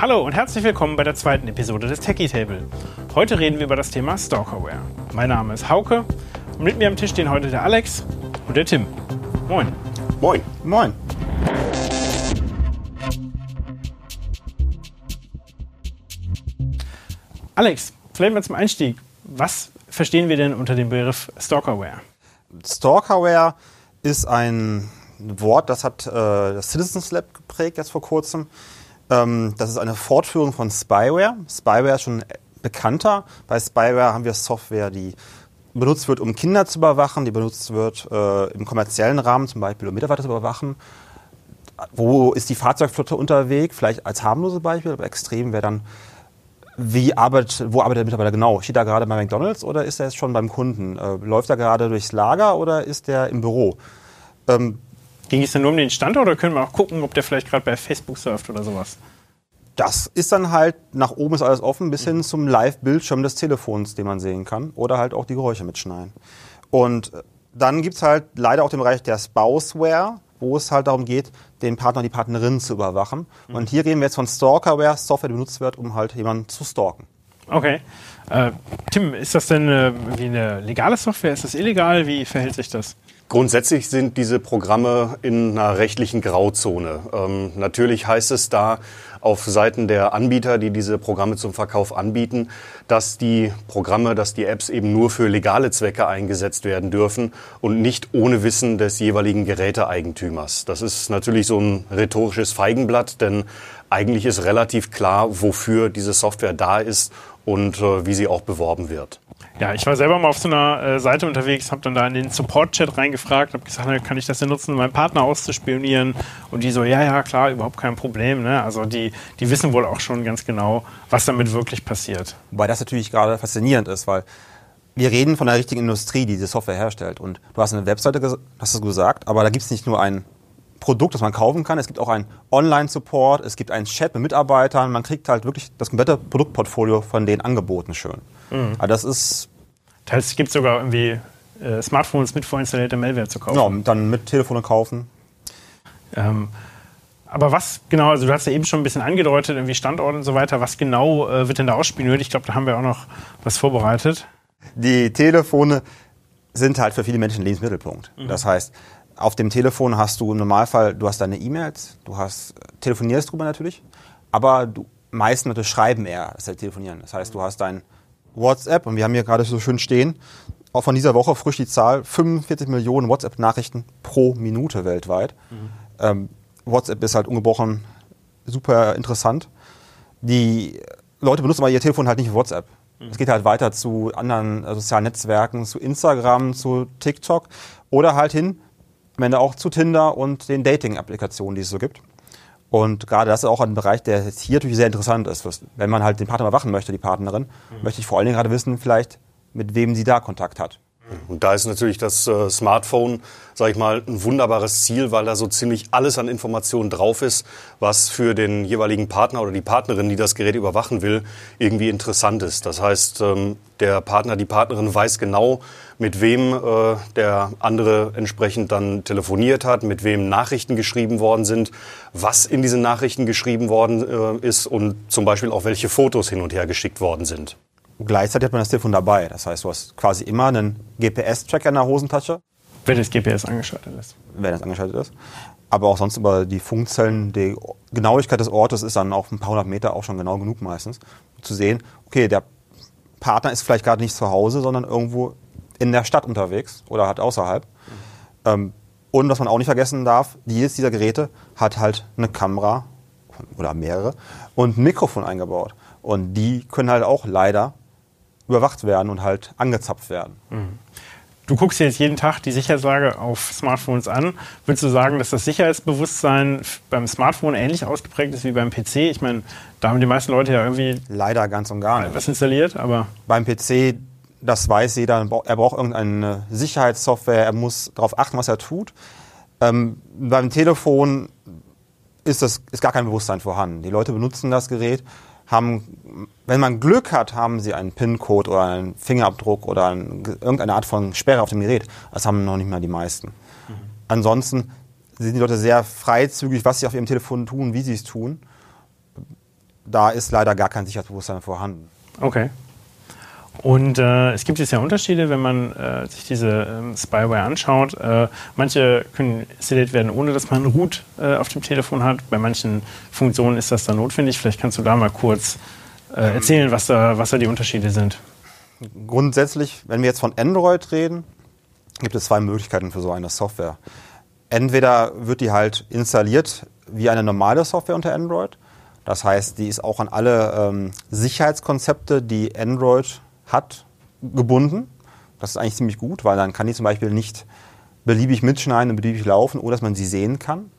Hallo und herzlich willkommen bei der zweiten Episode des Techie Table. Heute reden wir über das Thema Stalkerware. Mein Name ist Hauke und mit mir am Tisch stehen heute der Alex und der Tim. Moin. Moin. Moin. Alex, vielleicht mal zum Einstieg. Was verstehen wir denn unter dem Begriff Stalkerware? Stalkerware ist ein Wort, das hat äh, das Citizens Lab geprägt jetzt vor kurzem. Ähm, das ist eine Fortführung von Spyware. Spyware ist schon bekannter. Bei Spyware haben wir Software, die benutzt wird, um Kinder zu überwachen, die benutzt wird äh, im kommerziellen Rahmen, zum Beispiel um Mitarbeiter zu überwachen. Wo ist die Fahrzeugflotte unterwegs? Vielleicht als harmlose Beispiel, aber extrem wäre dann, wie arbeitet, wo arbeitet der Mitarbeiter genau? Steht er gerade bei McDonalds oder ist er jetzt schon beim Kunden? Äh, läuft er gerade durchs Lager oder ist er im Büro? Ähm, Ging es denn nur um den Standort oder können wir auch gucken, ob der vielleicht gerade bei Facebook surft oder sowas? Das ist dann halt, nach oben ist alles offen, bis hin zum Live-Bildschirm des Telefons, den man sehen kann. Oder halt auch die Geräusche mitschneiden. Und dann gibt es halt leider auch den Bereich der Spouseware, wo es halt darum geht, den Partner, die Partnerin zu überwachen. Mhm. Und hier reden wir jetzt von Stalkerware, Software, die benutzt wird, um halt jemanden zu stalken. Okay. Äh, Tim, ist das denn äh, wie eine legale Software? Ist das illegal? Wie verhält sich das? Grundsätzlich sind diese Programme in einer rechtlichen Grauzone. Ähm, natürlich heißt es da auf Seiten der Anbieter, die diese Programme zum Verkauf anbieten, dass die Programme, dass die Apps eben nur für legale Zwecke eingesetzt werden dürfen und nicht ohne Wissen des jeweiligen Geräteeigentümers. Das ist natürlich so ein rhetorisches Feigenblatt, denn eigentlich ist relativ klar, wofür diese Software da ist und äh, wie sie auch beworben wird. Ja, ich war selber mal auf so einer äh, Seite unterwegs, habe dann da in den Support-Chat reingefragt, habe gesagt, kann ich das denn nutzen, meinen Partner auszuspionieren? Und die so, ja, ja, klar, überhaupt kein Problem. Ne? Also die, die wissen wohl auch schon ganz genau, was damit wirklich passiert. Wobei das natürlich gerade faszinierend ist, weil wir reden von der richtigen Industrie, die diese Software herstellt. Und du hast eine Webseite, hast du gesagt, aber da gibt es nicht nur ein Produkt, das man kaufen kann. Es gibt auch einen Online-Support, es gibt einen Chat mit Mitarbeitern. Man kriegt halt wirklich das komplette Produktportfolio von den Angeboten schön. Mhm. Aber das ist. Das es sogar irgendwie äh, Smartphones mit vorinstallierter Malware zu kaufen. Genau, dann mit Telefone kaufen. Ähm, aber was genau, also du hast ja eben schon ein bisschen angedeutet, irgendwie Standort und so weiter, was genau äh, wird denn da ausspioniert? Ich glaube, da haben wir auch noch was vorbereitet. Die Telefone sind halt für viele Menschen Lebensmittelpunkt. Mhm. Das heißt, auf dem Telefon hast du im Normalfall, du hast deine E-Mails, du hast, telefonierst drüber natürlich, aber du, meisten Leute schreiben eher, als telefonieren. Das heißt, du hast dein WhatsApp und wir haben hier gerade so schön stehen, auch von dieser Woche frisch die Zahl, 45 Millionen WhatsApp-Nachrichten pro Minute weltweit. Mhm. Ähm, WhatsApp ist halt ungebrochen super interessant. Die Leute benutzen aber ihr Telefon halt nicht für WhatsApp. Mhm. Es geht halt weiter zu anderen äh, sozialen Netzwerken, zu Instagram, zu TikTok oder halt hin, am Ende auch zu Tinder und den Dating-Applikationen, die es so gibt. Und gerade das ist auch ein Bereich, der jetzt hier natürlich sehr interessant ist. Wenn man halt den Partner überwachen möchte, die Partnerin, mhm. möchte ich vor allen Dingen gerade wissen, vielleicht, mit wem sie da Kontakt hat. Und da ist natürlich das äh, Smartphone, sage ich mal, ein wunderbares Ziel, weil da so ziemlich alles an Informationen drauf ist, was für den jeweiligen Partner oder die Partnerin, die das Gerät überwachen will, irgendwie interessant ist. Das heißt, ähm, der Partner, die Partnerin weiß genau, mit wem äh, der andere entsprechend dann telefoniert hat, mit wem Nachrichten geschrieben worden sind, was in diesen Nachrichten geschrieben worden äh, ist und zum Beispiel auch welche Fotos hin und her geschickt worden sind. Gleichzeitig hat man das Telefon dabei. Das heißt, du hast quasi immer einen GPS-Tracker in der Hosentasche. Wenn das GPS angeschaltet ist. Wenn das angeschaltet ist. Aber auch sonst über die Funkzellen, die Genauigkeit des Ortes ist dann auf ein paar hundert Meter auch schon genau genug meistens, um zu sehen, okay, der Partner ist vielleicht gerade nicht zu Hause, sondern irgendwo in der Stadt unterwegs oder halt außerhalb. Mhm. Und was man auch nicht vergessen darf, jedes dieser Geräte hat halt eine Kamera oder mehrere und ein Mikrofon eingebaut. Und die können halt auch leider überwacht werden und halt angezapft werden. Mhm. Du guckst dir jetzt jeden Tag die Sicherheitslage auf Smartphones an. Würdest du sagen, dass das Sicherheitsbewusstsein beim Smartphone ähnlich ausgeprägt ist wie beim PC? Ich meine, da haben die meisten Leute ja irgendwie leider ganz und gar nicht was installiert, aber beim PC, das weiß jeder, er braucht irgendeine Sicherheitssoftware, er muss darauf achten, was er tut. Ähm, beim Telefon ist das ist gar kein Bewusstsein vorhanden. Die Leute benutzen das Gerät haben, wenn man Glück hat, haben sie einen PIN-Code oder einen Fingerabdruck oder ein, irgendeine Art von Sperre auf dem Gerät. Das haben noch nicht mal die meisten. Mhm. Ansonsten sind die Leute sehr freizügig, was sie auf ihrem Telefon tun, wie sie es tun. da ist leider gar kein Sicherheitsbewusstsein vorhanden. Okay. Und äh, es gibt jetzt ja Unterschiede, wenn man äh, sich diese ähm, Spyware anschaut. Äh, manche können installiert werden, ohne dass man Root äh, auf dem Telefon hat. Bei manchen Funktionen ist das dann notwendig. Vielleicht kannst du da mal kurz äh, erzählen, was da, was da die Unterschiede sind. Grundsätzlich, wenn wir jetzt von Android reden, gibt es zwei Möglichkeiten für so eine Software. Entweder wird die halt installiert wie eine normale Software unter Android. Das heißt, die ist auch an alle ähm, Sicherheitskonzepte, die Android hat, gebunden. Das ist eigentlich ziemlich gut, weil dann kann die zum Beispiel nicht beliebig mitschneiden und beliebig laufen, ohne dass man sie sehen kann.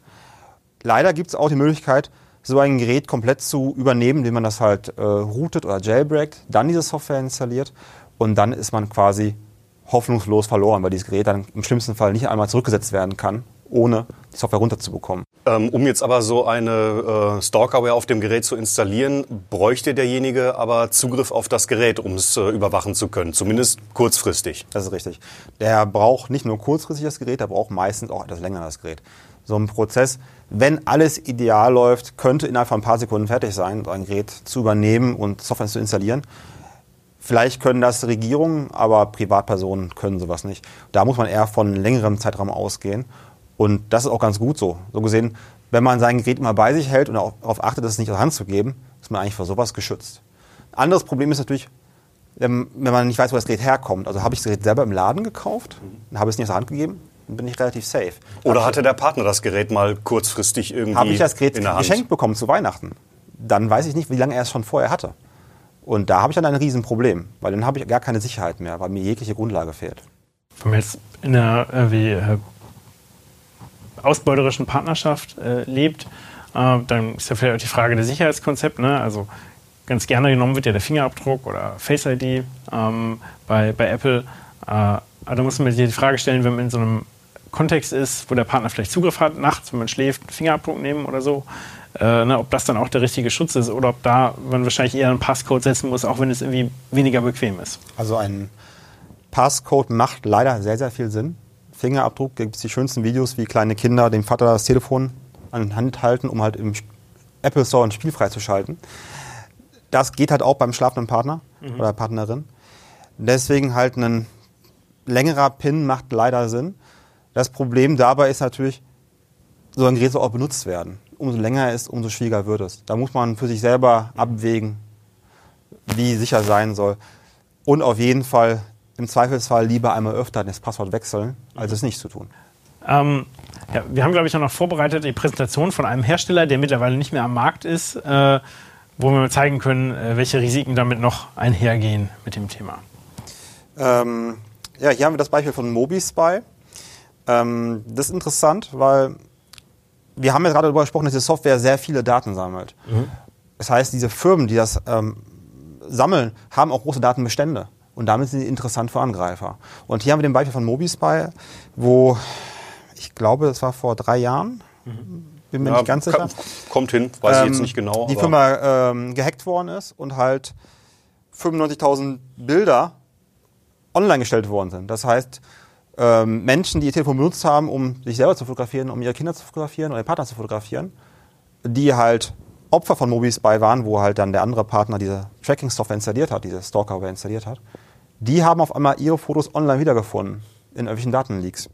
Leider gibt es auch die Möglichkeit, so ein Gerät komplett zu übernehmen, indem man das halt äh, routet oder jailbreakt, dann diese Software installiert und dann ist man quasi hoffnungslos verloren, weil dieses Gerät dann im schlimmsten Fall nicht einmal zurückgesetzt werden kann, ohne die Software runterzubekommen. Ähm, um jetzt aber so eine äh, Stalkerware auf dem Gerät zu installieren, bräuchte derjenige aber Zugriff auf das Gerät, um es äh, überwachen zu können, zumindest kurzfristig. Das ist richtig. Der braucht nicht nur kurzfristig das Gerät, der braucht meistens auch etwas länger das Gerät. So ein Prozess, wenn alles ideal läuft, könnte innerhalb von ein paar Sekunden fertig sein, ein Gerät zu übernehmen und Software zu installieren. Vielleicht können das Regierungen, aber Privatpersonen können sowas nicht. Da muss man eher von längerem Zeitraum ausgehen. Und das ist auch ganz gut so. So gesehen, wenn man sein Gerät immer bei sich hält und auch darauf achtet, es nicht aus der Hand zu geben, ist man eigentlich vor sowas geschützt. Ein anderes Problem ist natürlich, wenn man nicht weiß, wo das Gerät herkommt. Also habe ich das Gerät selber im Laden gekauft, dann habe es nicht aus der Hand gegeben, dann bin ich relativ safe. Oder hatte der Partner das Gerät mal kurzfristig irgendwie Habe ich das Gerät in der Hand? geschenkt bekommen zu Weihnachten, dann weiß ich nicht, wie lange er es schon vorher hatte. Und da habe ich dann ein Riesenproblem, weil dann habe ich gar keine Sicherheit mehr, weil mir jegliche Grundlage fehlt. Wenn man jetzt in einer äh, wie, äh, ausbeuterischen Partnerschaft äh, lebt, äh, dann ist ja vielleicht auch die Frage der Sicherheitskonzept. Ne? Also ganz gerne genommen wird ja der Fingerabdruck oder Face ID ähm, bei, bei Apple. Äh, aber da muss man sich die Frage stellen, wenn man in so einem Kontext ist, wo der Partner vielleicht Zugriff hat, nachts, wenn man schläft, einen Fingerabdruck nehmen oder so, äh, ne, ob das dann auch der richtige Schutz ist oder ob da man wahrscheinlich eher einen Passcode setzen muss, auch wenn es irgendwie weniger bequem ist. Also ein Passcode macht leider sehr, sehr viel Sinn. Fingerabdruck gibt es die schönsten Videos, wie kleine Kinder dem Vater das Telefon an die Hand halten, um halt im Apple Store ein Spiel freizuschalten. Das geht halt auch beim schlafenden Partner oder Partnerin. Deswegen halt ein längerer Pin macht leider Sinn. Das Problem dabei ist natürlich, so ein Gerät soll auch benutzt werden. Umso länger er ist, umso schwieriger wird es. Da muss man für sich selber abwägen, wie sicher sein soll. Und auf jeden Fall im Zweifelsfall lieber einmal öfter das Passwort wechseln, als es nicht zu tun. Ähm, ja, wir haben, glaube ich, auch noch vorbereitet die Präsentation von einem Hersteller, der mittlerweile nicht mehr am Markt ist, äh, wo wir zeigen können, äh, welche Risiken damit noch einhergehen mit dem Thema. Ähm, ja, hier haben wir das Beispiel von MobiSpy. Ähm, das ist interessant, weil wir haben ja gerade darüber gesprochen, dass die Software sehr viele Daten sammelt. Das heißt, diese Firmen, die das ähm, sammeln, haben auch große Datenbestände. Und damit sind sie interessant für Angreifer. Und hier haben wir den Beispiel von MobiSpy, wo ich glaube, das war vor drei Jahren, bin mir Ja, nicht ganz sicher. Kommt hin, weiß ich jetzt ähm, nicht genau. Die Firma ähm, gehackt worden ist und halt 95.000 Bilder online gestellt worden sind. Das heißt, ähm, Menschen, die ihr Telefon benutzt haben, um sich selber zu fotografieren, um ihre Kinder zu fotografieren oder ihren Partner zu fotografieren, die halt Opfer von MobiSpy waren, wo halt dann der andere Partner diese Tracking-Software installiert hat, diese Stalkerware installiert hat, die haben auf einmal ihre Fotos online wiedergefunden in irgendwelchen Datenleaks.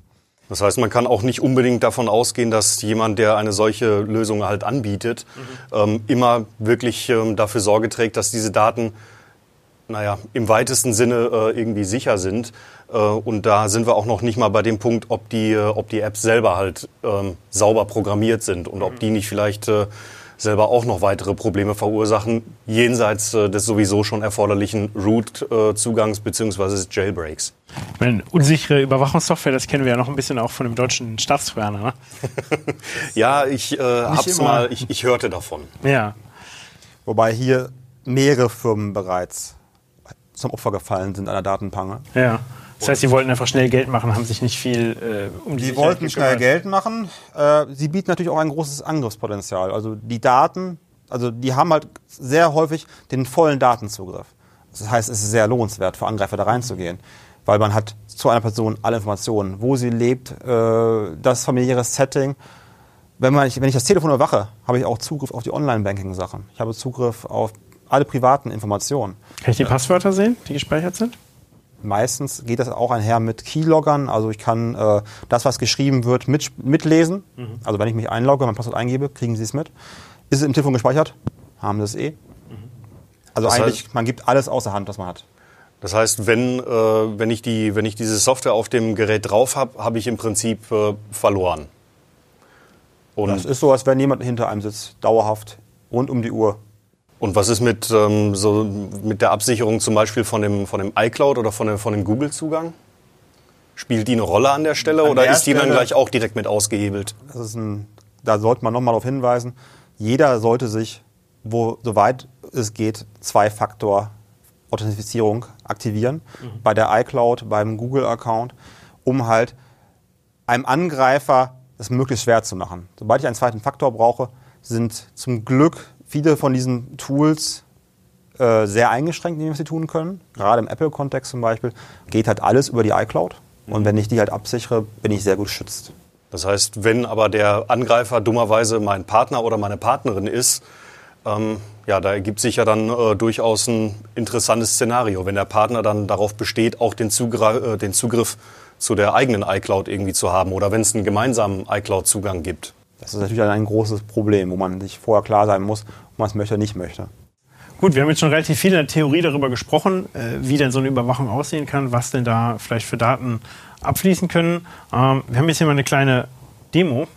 Das heißt, man kann auch nicht unbedingt davon ausgehen, dass jemand, der eine solche Lösung halt anbietet, ähm, immer wirklich ähm, dafür Sorge trägt, dass diese Daten, naja, im weitesten Sinne äh, irgendwie sicher sind. Äh, und da sind wir auch noch nicht mal bei dem Punkt, ob die, äh, ob die Apps selber halt ähm, sauber programmiert sind und ob die nicht vielleicht äh, selber auch noch weitere Probleme verursachen, jenseits äh, des sowieso schon erforderlichen Root-Zugangs bzw. Jailbreaks. Ich meine, unsichere Überwachungssoftware, das kennen wir ja noch ein bisschen auch von dem deutschen Staatstrojaner. Ne? Ja, ich äh, hab's immer. mal, ich, ich hörte davon. Ja. Wobei hier mehrere Firmen bereits zum Opfer gefallen sind einer Datenpange. Ja. Das heißt, sie wollten einfach schnell Geld machen, haben sich nicht viel äh, um die Die Sicherheit wollten schnell gekümmert. Geld machen. Äh, sie bieten natürlich auch ein großes Angriffspotenzial. Also die Daten, also die haben halt sehr häufig den vollen Datenzugriff. Das heißt, es ist sehr lohnenswert für Angreifer da reinzugehen, weil man hat zu einer Person alle Informationen, wo sie lebt, äh, das familiäre Setting. wenn, man, wenn ich das Telefon überwache, habe ich auch Zugriff auf die Online-Banking-Sachen. Ich habe Zugriff auf alle privaten Informationen. Kann ich die Passwörter sehen, die gespeichert sind? Meistens geht das auch einher mit Keyloggern. Also ich kann äh, das, was geschrieben wird, mit, mitlesen. Mhm. Also wenn ich mich einlogge, mein Passwort eingebe, kriegen Sie es mit. Ist es im Telefon gespeichert? Haben Sie es eh. Mhm. Also das eigentlich, heißt, man gibt alles außer Hand, was man hat. Das heißt, wenn, äh, wenn, ich die, wenn ich diese Software auf dem Gerät drauf habe, habe ich im Prinzip äh, verloren. Und das ist so, als wenn jemand hinter einem sitzt, dauerhaft, rund um die Uhr. Und was ist mit, ähm, so, mit der Absicherung zum Beispiel von dem, von dem iCloud oder von, dem, von dem Google-Zugang? Spielt die eine Rolle an der Stelle an oder der ist die dann gleich auch direkt mit ausgehebelt? Das ist ein, da sollte man nochmal darauf hinweisen, jeder sollte sich, wo, soweit es geht, Zwei-Faktor-Authentifizierung aktivieren. Mhm. Bei der iCloud, beim Google-Account, um halt einem Angreifer es möglichst schwer zu machen. Sobald ich einen zweiten Faktor brauche, sind zum Glück viele von diesen Tools äh, sehr eingeschränkt, wie wir sie tun können. Gerade im Apple-Kontext zum Beispiel geht halt alles über die iCloud. Und wenn ich die halt absichere, bin ich sehr gut geschützt. Das heißt, wenn aber der Angreifer dummerweise mein Partner oder meine Partnerin ist, ähm, ja, da ergibt sich ja dann äh, durchaus ein interessantes Szenario, wenn der Partner dann darauf besteht, auch den, Zugriff, äh, den Zugriff zu der eigenen iCloud irgendwie zu haben oder wenn es einen gemeinsamen iCloud-Zugang gibt. Das ist natürlich ein großes Problem, wo man sich vorher klar sein muss, ob man es möchte oder nicht möchte. Gut, wir haben jetzt schon relativ viel in der Theorie darüber gesprochen, äh, wie denn so eine Überwachung aussehen kann, was denn da vielleicht für Daten abfließen können. Ähm, wir haben jetzt hier mal eine kleine Demo.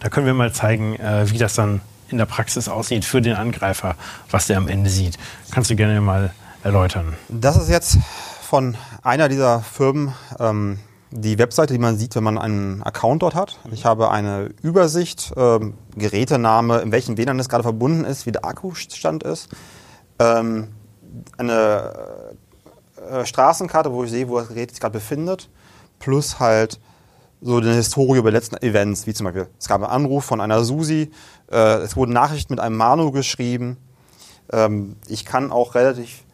Da können wir mal zeigen, äh, wie das dann in der Praxis aussieht für den Angreifer, was der am Ende sieht. Kannst du gerne mal erläutern? Das ist jetzt von einer dieser Firmen ähm, die Webseite, die man sieht, wenn man einen Account dort hat. Ich habe eine Übersicht, ähm, Gerätename, in welchen WLAN es gerade verbunden ist, wie der Akkustand ist. Ähm, eine äh, Straßenkarte, wo ich sehe, wo das Gerät sich gerade befindet. Plus halt so eine Historie über die letzten Events, wie zum Beispiel, es gab einen Anruf von einer Susi, äh, es wurden Nachrichten mit einem Manu geschrieben. Ähm, ich kann auch relativ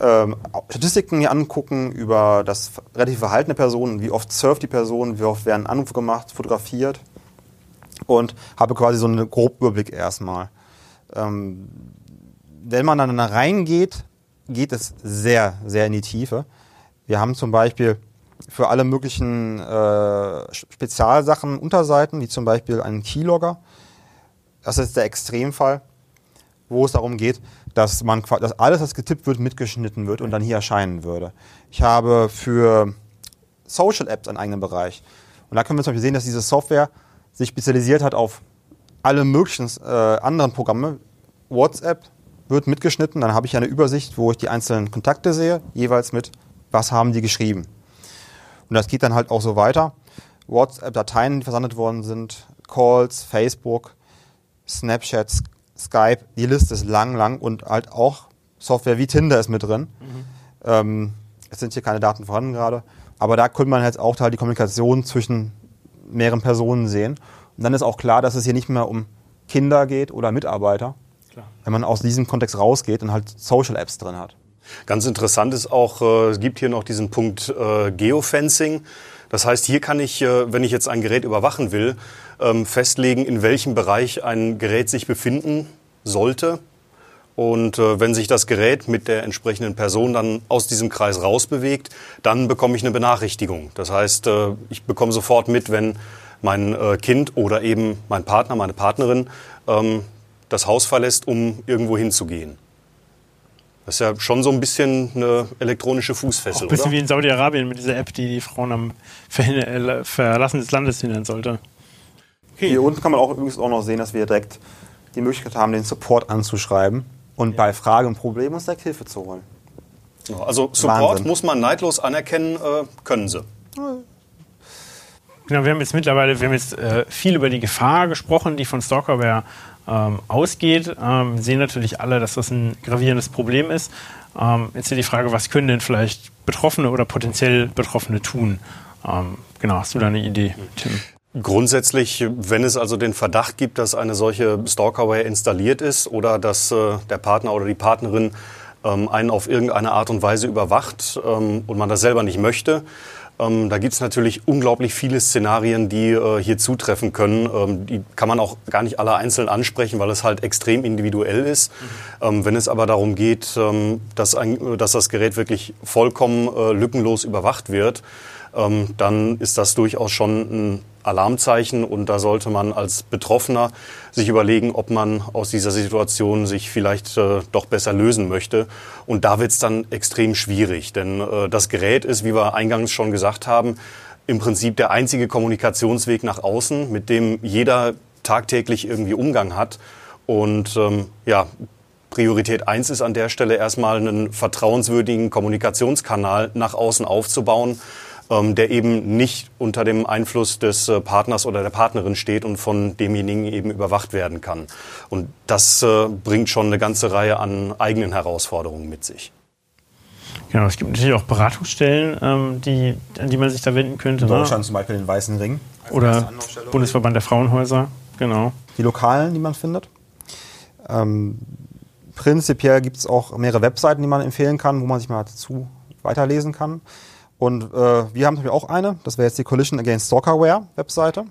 ähm, Statistiken mir angucken über das relative Verhalten der Person, wie oft surft die Person, wie oft werden Anrufe gemacht, fotografiert und habe quasi so einen groben Überblick erstmal. Ähm, wenn man dann da reingeht, geht es sehr, sehr in die Tiefe. Wir haben zum Beispiel für alle möglichen äh, Spezialsachen Unterseiten, wie zum Beispiel einen Keylogger. Das ist der Extremfall, wo es darum geht, dass man dass alles, was getippt wird, mitgeschnitten wird und dann hier erscheinen würde. Ich habe für Social Apps einen eigenen Bereich. Und da können wir zum Beispiel sehen, dass diese Software sich spezialisiert hat auf alle möglichen äh, anderen Programme. WhatsApp wird mitgeschnitten, dann habe ich eine Übersicht, wo ich die einzelnen Kontakte sehe, jeweils mit, was haben die geschrieben. Und das geht dann halt auch so weiter. WhatsApp-Dateien, die versandt worden sind, Calls, Facebook, Snapchats, Skype, die Liste ist lang, lang und halt auch Software wie Tinder ist mit drin. Mhm. Ähm, es sind hier keine Daten vorhanden gerade, aber da könnte man jetzt auch halt die Kommunikation zwischen mehreren Personen sehen. Und dann ist auch klar, dass es hier nicht mehr um Kinder geht oder Mitarbeiter, klar. wenn man aus diesem Kontext rausgeht und halt Social Apps drin hat. Ganz interessant ist auch, äh, es gibt hier noch diesen Punkt äh, Geofencing. Das heißt, hier kann ich, äh, wenn ich jetzt ein Gerät überwachen will, ähm, festlegen, in welchem Bereich ein Gerät sich befinden sollte. Und äh, wenn sich das Gerät mit der entsprechenden Person dann aus diesem Kreis rausbewegt, dann bekomme ich eine Benachrichtigung. Das heißt, äh, ich bekomme sofort mit, wenn mein Kind oder eben mein Partner, meine Partnerin ähm, das Haus verlässt, um irgendwo hinzugehen. Das ist ja schon so ein bisschen eine elektronische Fußfessel. Auch ein bisschen oder? wie in Saudi-Arabien mit dieser App, die die Frauen am Verlassen des Landes hindern sollte. Okay. Hier unten kann man auch übrigens auch noch sehen, dass wir direkt die Möglichkeit haben, den Support anzuschreiben und ja. bei Fragen und Problemen uns direkt Hilfe zu holen. Also Support Wahnsinn. muss man neidlos anerkennen, äh, können sie. Genau, wir haben jetzt mittlerweile, wir haben jetzt äh, viel über die Gefahr gesprochen, die von Stalkerware ähm, ausgeht. Ähm, sehen natürlich alle, dass das ein gravierendes Problem ist. Ähm, jetzt ist die Frage, was können denn vielleicht Betroffene oder potenziell Betroffene tun? Ähm, genau, hast du da eine Idee, Tim? Grundsätzlich, wenn es also den Verdacht gibt, dass eine solche Stalkerware installiert ist oder dass äh, der Partner oder die Partnerin ähm, einen auf irgendeine Art und Weise überwacht ähm, und man das selber nicht möchte, Ähm, da gibt es natürlich unglaublich viele Szenarien, die äh, hier zutreffen können. Ähm, die kann man auch gar nicht alle einzeln ansprechen, weil es halt extrem individuell ist. Mhm. Ähm, wenn es aber darum geht, ähm, dass, ein, dass, das Gerät wirklich vollkommen äh, lückenlos überwacht wird, ähm, dann ist das durchaus schon ein Alarmzeichen und da sollte man als Betroffener sich überlegen, ob man aus dieser Situation sich vielleicht äh, doch besser lösen möchte. Und da wird es dann extrem schwierig, denn äh, das Gerät ist, wie wir eingangs schon gesagt haben, im Prinzip der einzige Kommunikationsweg nach außen, mit dem jeder tagtäglich irgendwie Umgang hat. Und ähm, ja, Priorität eins ist an der Stelle erstmal einen vertrauenswürdigen Kommunikationskanal nach außen aufzubauen der eben nicht unter dem Einfluss des äh, Partners oder der Partnerin steht und von demjenigen eben überwacht werden kann. Und das äh, bringt schon eine ganze Reihe an eigenen Herausforderungen mit sich. Genau, es gibt natürlich auch Beratungsstellen, ähm, die, an die man sich da wenden könnte. In ne? Deutschland ne? zum Beispiel den Weißen Ring. Oder Bundesverband der Frauenhäuser, genau. Die Lokalen, die man findet. Ähm, prinzipiell gibt es auch mehrere Webseiten, die man empfehlen kann, wo man sich mal dazu weiterlesen kann. Und äh, wir haben auch eine, das wäre jetzt die Collision Against Stalkerware Webseite,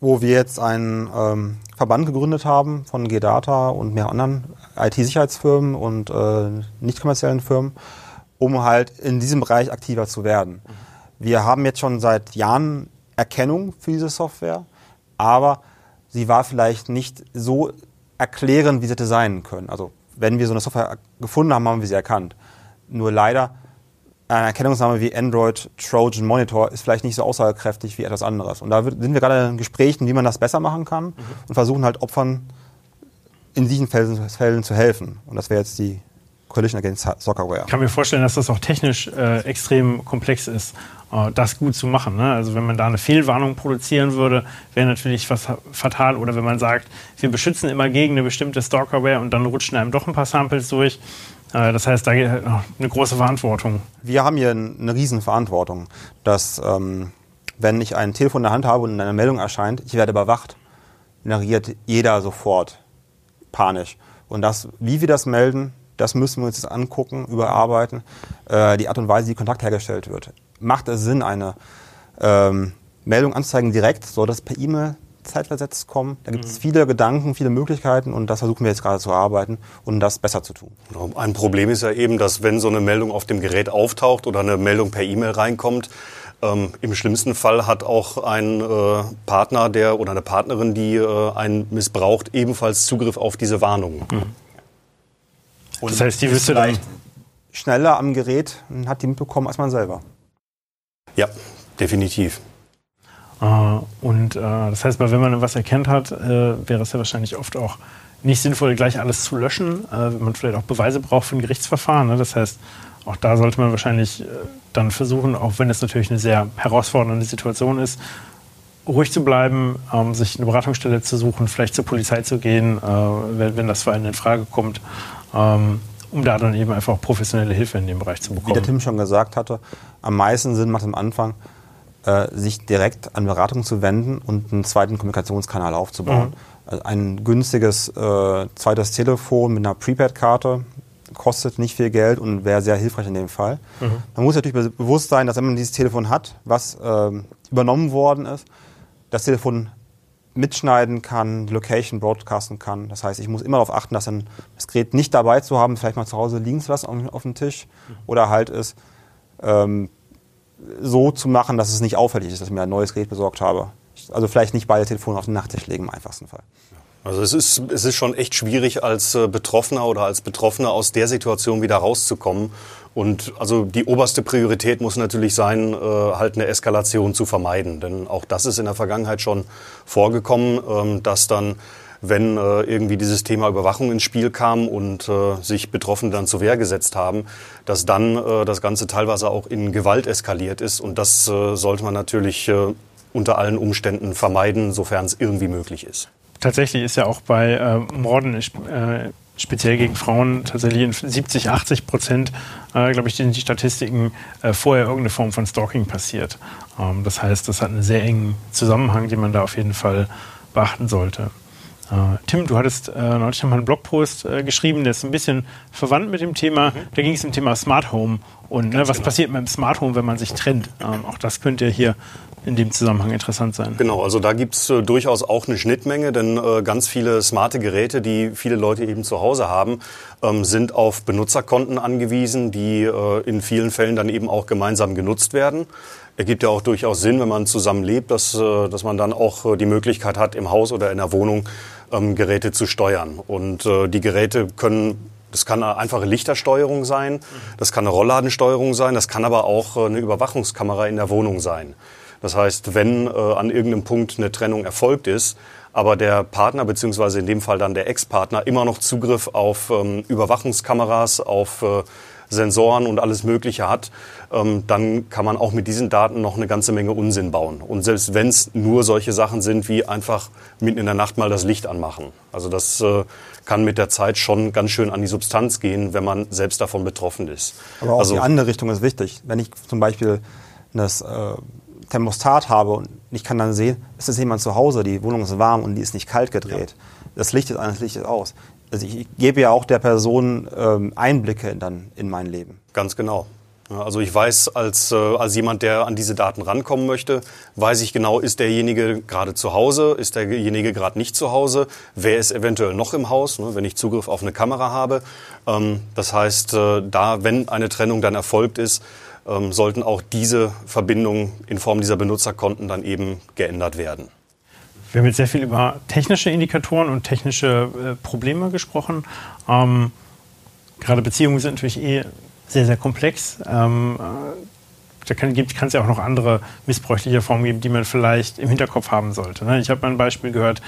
wo wir jetzt einen ähm, Verband gegründet haben von G-Data und mehr anderen IT-Sicherheitsfirmen und äh, nicht kommerziellen Firmen, um halt in diesem Bereich aktiver zu werden. Wir haben jetzt schon seit Jahren Erkennung für diese Software, aber sie war vielleicht nicht so erklärend, wie sie hätte sein können. Also wenn wir so eine Software gefunden haben, haben wir sie erkannt. Nur leider ein Erkennungsname wie Android Trojan Monitor ist vielleicht nicht so aussagekräftig wie etwas anderes. Und da sind wir gerade in Gesprächen, wie man das besser machen kann mhm. und versuchen halt Opfern in diesen Fällen, zu helfen. Und das wäre jetzt die Coalition Against Soccerware. Ich kann mir vorstellen, dass das auch technisch äh, extrem komplex ist, äh, das gut zu machen. Ne? Also wenn man da eine Fehlwarnung produzieren würde, wäre natürlich was fatal. Oder wenn man sagt, wir beschützen immer gegen eine bestimmte Stalkerware und dann rutschen einem doch ein paar Samples durch, das heißt, da eine große Verantwortung. Wir haben hier eine riesen Verantwortung, dass ähm, wenn ich ein Telefon in der Hand habe und eine Meldung erscheint, ich werde überwacht, reagiert jeder sofort panisch. Und das, wie wir das melden, das müssen wir uns jetzt angucken, überarbeiten. Äh, die Art und Weise, wie Kontakt hergestellt wird. Macht es Sinn, eine ähm, Meldung anzuzeigen direkt? Soll das per E-Mail zeitversetzt kommen. Da gibt es mhm. viele Gedanken, viele Möglichkeiten und das versuchen wir jetzt gerade zu erarbeiten und das besser zu tun. Genau. Ein Problem ist ja eben, dass wenn so eine Meldung auf dem Gerät auftaucht oder eine Meldung per E-Mail reinkommt, ähm, Im schlimmsten Fall hat auch ein äh, Partner der oder eine Partnerin, die äh, einen missbraucht, ebenfalls Zugriff auf diese Warnungen. Mhm. Und das heißt, die wüsste dann schneller am Gerät und hat die mitbekommen als man selber. Ja, definitiv. Äh, und äh, das heißt, wenn man was erkennt hat, äh, wäre es ja wahrscheinlich oft auch nicht sinnvoll, gleich alles zu löschen, wenn man vielleicht auch Beweise braucht für ein Gerichtsverfahren. Ne? Das heißt, auch da sollte man wahrscheinlich dann versuchen, auch wenn es natürlich eine sehr herausfordernde Situation ist, ruhig zu bleiben, ähm, sich eine Beratungsstelle zu suchen, vielleicht zur Polizei zu gehen, wenn, das für einen in Frage kommt, ähm, um da dann eben einfach auch professionelle Hilfe in dem Bereich zu bekommen. Wie der Tim schon gesagt hatte, am meisten Sinn macht am Anfang, äh, sich direkt an Beratung zu wenden und einen zweiten Kommunikationskanal aufzubauen. Mhm. Also ein günstiges äh, zweites Telefon mit einer Prepaid-Karte kostet nicht viel Geld und wäre sehr hilfreich in dem Fall. Mhm. Man muss natürlich bewusst sein, dass wenn man dieses Telefon hat, was äh, übernommen worden ist, das Telefon mitschneiden kann, die Location broadcasten kann. Das heißt, ich muss immer darauf achten, dass dann das Gerät nicht dabei zu haben, vielleicht mal zu Hause liegen zu lassen auf, auf dem Tisch mhm. oder halt ist ähm, so zu machen, dass es nicht auffällig ist, dass ich mir ein neues Gerät besorgt habe. Also vielleicht nicht beide Telefone auf den Nachttisch legen im einfachsten Fall. Also es ist, es ist schon echt schwierig als äh, Betroffener oder als Betroffener aus der Situation wieder rauszukommen. Und also die oberste Priorität muss natürlich sein, äh, halt eine Eskalation zu vermeiden. Denn auch das ist in der Vergangenheit schon vorgekommen, ähm, dass dann wenn äh, irgendwie dieses Thema Überwachung ins Spiel kam und äh, sich Betroffene dann zur Wehr gesetzt haben, dass dann äh, das Ganze teilweise auch in Gewalt eskaliert ist. Und das äh, sollte man natürlich äh, unter allen Umständen vermeiden, sofern es irgendwie möglich ist. Tatsächlich ist ja auch bei äh, Morden speziell gegen Frauen tatsächlich in 70, 80 Prozent, äh, glaube ich, sind die Statistiken äh, vorher irgendeine Form von Stalking passiert. Ähm, das heißt, das hat einen sehr engen Zusammenhang, den man da auf jeden Fall beachten sollte. Äh, Tim, du hattest äh, neulich noch mal einen Blogpost äh, geschrieben, der ist ein bisschen verwandt mit dem Thema. Mhm. Da ging es um Thema Smart Home und ne, was genau. passiert mit dem Smart Home, wenn man sich trennt. Ähm, auch das könnt ihr hier in dem Zusammenhang interessant sein. Genau, also da gibt es äh, durchaus auch eine Schnittmenge, denn äh, ganz viele smarte Geräte, die viele Leute eben zu Hause haben, ähm, sind auf Benutzerkonten angewiesen, die äh, in vielen Fällen dann eben auch gemeinsam genutzt werden. Ergibt ja auch durchaus Sinn, wenn man zusammen lebt, dass, äh, dass man dann auch äh, die Möglichkeit hat, im Haus oder in der Wohnung ähm, Geräte zu steuern. Und äh, die Geräte können das kann eine einfache Lichtersteuerung sein, das kann eine Rollladensteuerung sein, das kann aber auch äh, eine Überwachungskamera in der Wohnung sein. Das heißt, wenn äh, an irgendeinem Punkt eine Trennung erfolgt ist, aber der Partner beziehungsweise in dem Fall dann der Ex-Partner immer noch Zugriff auf ähm, Überwachungskameras, auf äh, Sensoren und alles Mögliche hat, ähm, dann kann man auch mit diesen Daten noch eine ganze Menge Unsinn bauen. Und selbst wenn es nur solche Sachen sind, wie einfach mitten in der Nacht mal das Licht anmachen. Also das äh, kann mit der Zeit schon ganz schön an die Substanz gehen, wenn man selbst davon betroffen ist. Aber auch also, die andere Richtung ist wichtig. Wenn ich zum Beispiel das äh, Thermostat habe und ich kann dann sehen, es ist jemand zu Hause, die Wohnung ist warm und die ist nicht kalt gedreht. Ja. Das Licht ist an, das Licht ist aus. Also ich, gebe ja auch der Person ähm, Einblicke dann in mein Leben. Ganz genau. Also ich weiß, als, äh, als jemand, der an diese Daten rankommen möchte, weiß ich genau, ist derjenige gerade zu Hause, ist derjenige gerade nicht zu Hause, wer ist eventuell noch im Haus, ne, wenn ich Zugriff auf eine Kamera habe. Ähm, das heißt, äh, da, wenn eine Trennung dann erfolgt ist, ähm, sollten auch diese Verbindungen in Form dieser Benutzerkonten dann eben geändert werden. Wir haben jetzt sehr viel über technische Indikatoren und technische äh, Probleme gesprochen. Ähm, gerade Beziehungen sind natürlich eh sehr, sehr komplex. Ähm, äh, da kann es ja auch noch andere missbräuchliche Formen geben, die man vielleicht im Hinterkopf haben sollte. Ne? Ich habe mal ein Beispiel gehört,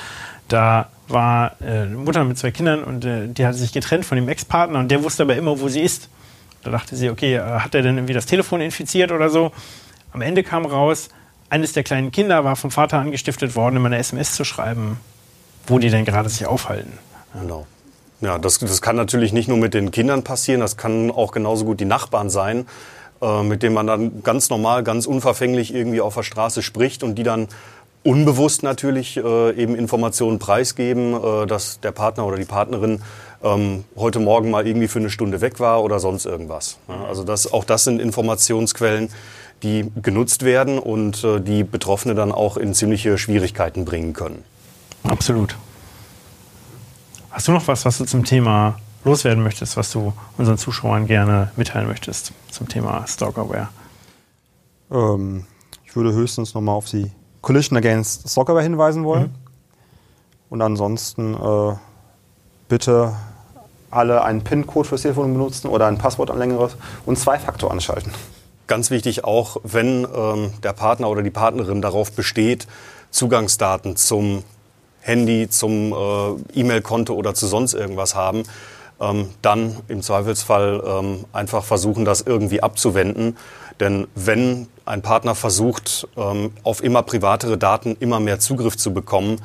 da war äh, eine Mutter mit zwei Kindern und äh, die hatte sich getrennt von dem Ex-Partner und der wusste aber immer, wo sie ist. Da dachte sie, okay, hat er denn irgendwie das Telefon infiziert oder so? Am Ende kam raus, eines der kleinen Kinder war vom Vater angestiftet worden, immer eine SMS zu schreiben, wo die denn gerade sich aufhalten. Genau. Ja, das, das kann natürlich nicht nur mit den Kindern passieren, das kann auch genauso gut die Nachbarn sein, äh, mit denen man dann ganz normal, ganz unverfänglich irgendwie auf der Straße spricht und die dann unbewusst natürlich äh, eben Informationen preisgeben, äh, dass der Partner oder die Partnerin ähm, heute Morgen mal irgendwie für eine Stunde weg war oder sonst irgendwas. Ja, also das, auch das sind Informationsquellen, die genutzt werden und äh, die Betroffene dann auch in ziemliche Schwierigkeiten bringen können. Absolut. Hast du noch was, was du zum Thema loswerden möchtest, was du unseren Zuschauern gerne mitteilen möchtest zum Thema Stalkerware? Ähm, ich würde höchstens nochmal auf die Collision Against Stalkerware hinweisen wollen. Mhm. Und ansonsten äh, bitte alle einen PIN-Code fürs Telefon benutzen oder ein Passwort an längeres und Zwei-Faktor anschalten. Ganz wichtig auch, wenn ähm, der Partner oder die Partnerin darauf besteht, Zugangsdaten zum Handy, zum äh, E-Mail-Konto oder zu sonst irgendwas haben, ähm, dann im Zweifelsfall ähm, einfach versuchen, das irgendwie abzuwenden. Denn wenn ein Partner versucht, ähm, auf immer privatere Daten immer mehr Zugriff zu bekommen,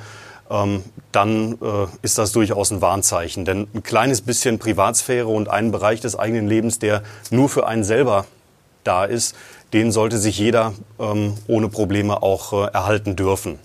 ähm, dann äh, ist das durchaus ein Warnzeichen. Denn ein kleines bisschen Privatsphäre und einen Bereich des eigenen Lebens, der nur für einen selber da ist, den sollte sich jeder ähm, ohne Probleme auch äh, erhalten dürfen.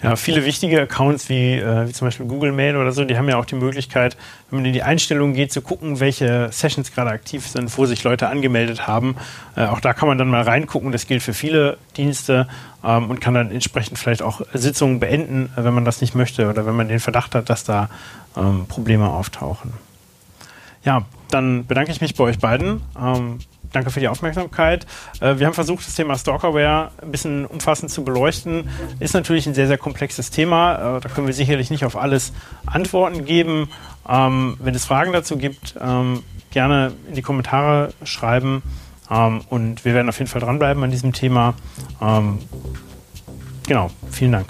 Ja, viele wichtige Accounts wie, äh, wie zum Beispiel Google Mail oder so, die haben ja auch die Möglichkeit, wenn man in die Einstellungen geht, zu gucken, welche Sessions gerade aktiv sind, wo sich Leute angemeldet haben. Äh, auch da kann man dann mal reingucken. Das gilt für viele Dienste ähm, und kann dann entsprechend vielleicht auch Sitzungen beenden, wenn man das nicht möchte oder wenn man den Verdacht hat, dass da ähm, Probleme auftauchen. Ja, dann bedanke ich mich bei euch beiden. Ähm, danke für die Aufmerksamkeit. Äh, wir haben versucht, das Thema Stalkerware ein bisschen umfassend zu beleuchten. Ist natürlich ein sehr, sehr komplexes Thema. Äh, da können wir sicherlich nicht auf alles Antworten geben. Ähm, wenn es Fragen dazu gibt, ähm, gerne in die Kommentare schreiben. Ähm, und wir werden auf jeden Fall dranbleiben an diesem Thema. genau, vielen Dank.